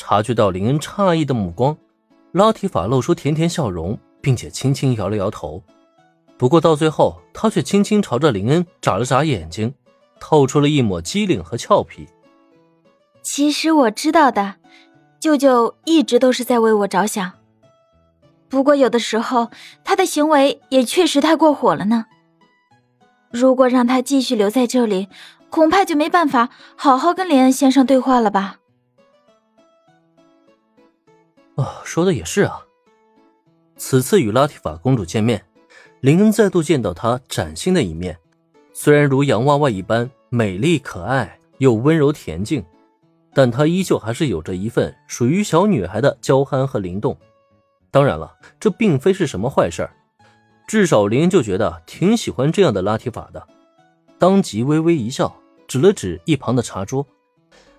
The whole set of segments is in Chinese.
察觉到林恩诧异的目光，拉提法露出甜甜笑容，并且轻轻摇了摇头。不过到最后，他却轻轻朝着林恩眨了眨眼睛，透出了一抹机灵和俏皮。其实我知道的，舅舅一直都是在为我着想。不过有的时候，他的行为也确实太过火了呢。如果让他继续留在这里，恐怕就没办法好好跟林恩先生对话了吧。啊，说的也是啊。此次与拉提法公主见面，林恩再度见到她崭新的一面。虽然如洋娃娃一般美丽可爱又温柔恬静，但她依旧还是有着一份属于小女孩的娇憨和灵动。当然了，这并非是什么坏事，至少林恩就觉得挺喜欢这样的拉提法的。当即微微一笑，指了指一旁的茶桌：“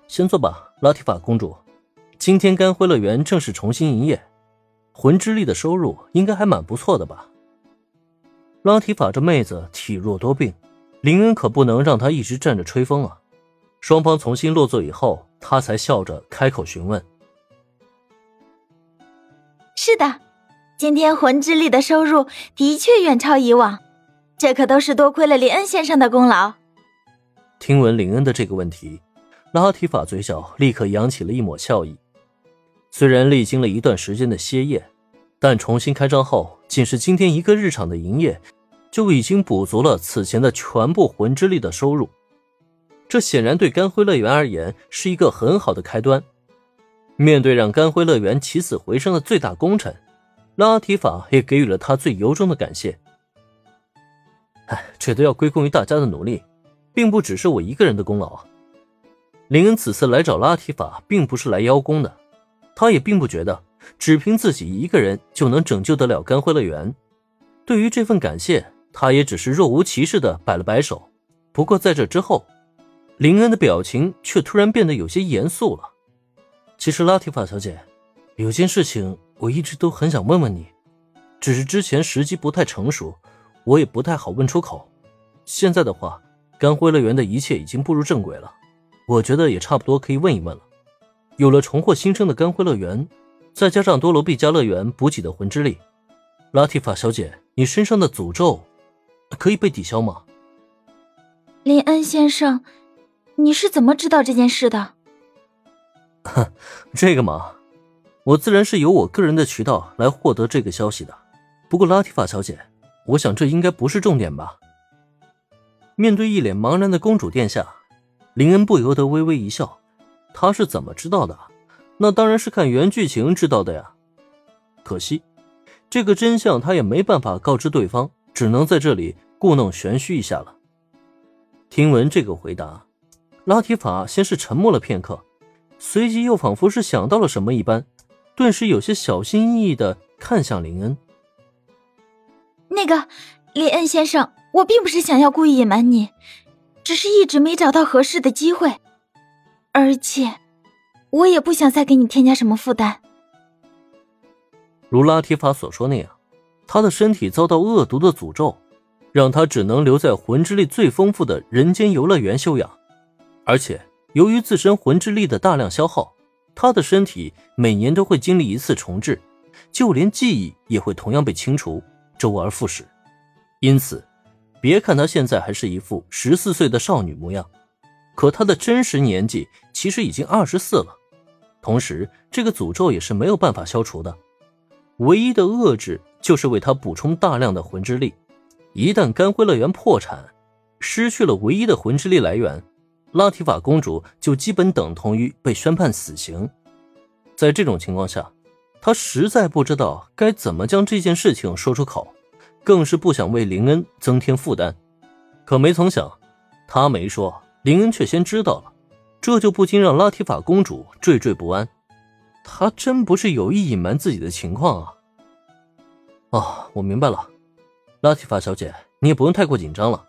先坐吧，拉提法公主。”今天干辉乐园正式重新营业，魂之力的收入应该还蛮不错的吧？拉提法这妹子体弱多病，林恩可不能让她一直站着吹风啊。双方重新落座以后，他才笑着开口询问：“是的，今天魂之力的收入的确远超以往，这可都是多亏了林恩先生的功劳。”听闻林恩的这个问题，拉提法嘴角立刻扬起了一抹笑意。虽然历经了一段时间的歇业，但重新开张后，仅是今天一个日场的营业，就已经补足了此前的全部魂之力的收入。这显然对干辉乐园而言是一个很好的开端。面对让干辉乐园起死回生的最大功臣，拉提法也给予了他最由衷的感谢。哎，这都要归功于大家的努力，并不只是我一个人的功劳啊！林恩此次来找拉提法，并不是来邀功的。他也并不觉得只凭自己一个人就能拯救得了干辉乐园。对于这份感谢，他也只是若无其事的摆了摆手。不过在这之后，林恩的表情却突然变得有些严肃了。其实拉提法小姐，有件事情我一直都很想问问你，只是之前时机不太成熟，我也不太好问出口。现在的话，干辉乐园的一切已经步入正轨了，我觉得也差不多可以问一问了。有了重获新生的甘辉乐园，再加上多罗毕加乐园补给的魂之力，拉提法小姐，你身上的诅咒可以被抵消吗？林恩先生，你是怎么知道这件事的？哼，这个嘛，我自然是由我个人的渠道来获得这个消息的。不过拉提法小姐，我想这应该不是重点吧？面对一脸茫然的公主殿下，林恩不由得微微一笑。他是怎么知道的？那当然是看原剧情知道的呀。可惜，这个真相他也没办法告知对方，只能在这里故弄玄虚一下了。听闻这个回答，拉提法先是沉默了片刻，随即又仿佛是想到了什么一般，顿时有些小心翼翼的看向林恩。那个林恩先生，我并不是想要故意隐瞒你，只是一直没找到合适的机会。而且，我也不想再给你添加什么负担。如拉提法所说那样，他的身体遭到恶毒的诅咒，让他只能留在魂之力最丰富的人间游乐园休养。而且，由于自身魂之力的大量消耗，他的身体每年都会经历一次重置，就连记忆也会同样被清除，周而复始。因此，别看他现在还是一副十四岁的少女模样。可他的真实年纪其实已经二十四了，同时这个诅咒也是没有办法消除的，唯一的遏制就是为他补充大量的魂之力。一旦干辉乐园破产，失去了唯一的魂之力来源，拉提法公主就基本等同于被宣判死刑。在这种情况下，他实在不知道该怎么将这件事情说出口，更是不想为林恩增添负担。可没曾想，他没说。林恩却先知道了，这就不禁让拉提法公主惴惴不安。她真不是有意隐瞒自己的情况啊！哦，我明白了，拉提法小姐，你也不用太过紧张了。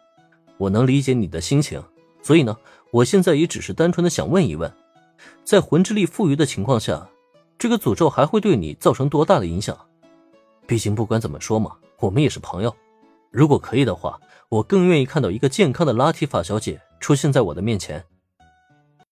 我能理解你的心情，所以呢，我现在也只是单纯的想问一问，在魂之力富余的情况下，这个诅咒还会对你造成多大的影响？毕竟不管怎么说嘛，我们也是朋友。如果可以的话，我更愿意看到一个健康的拉提法小姐。出现在我的面前，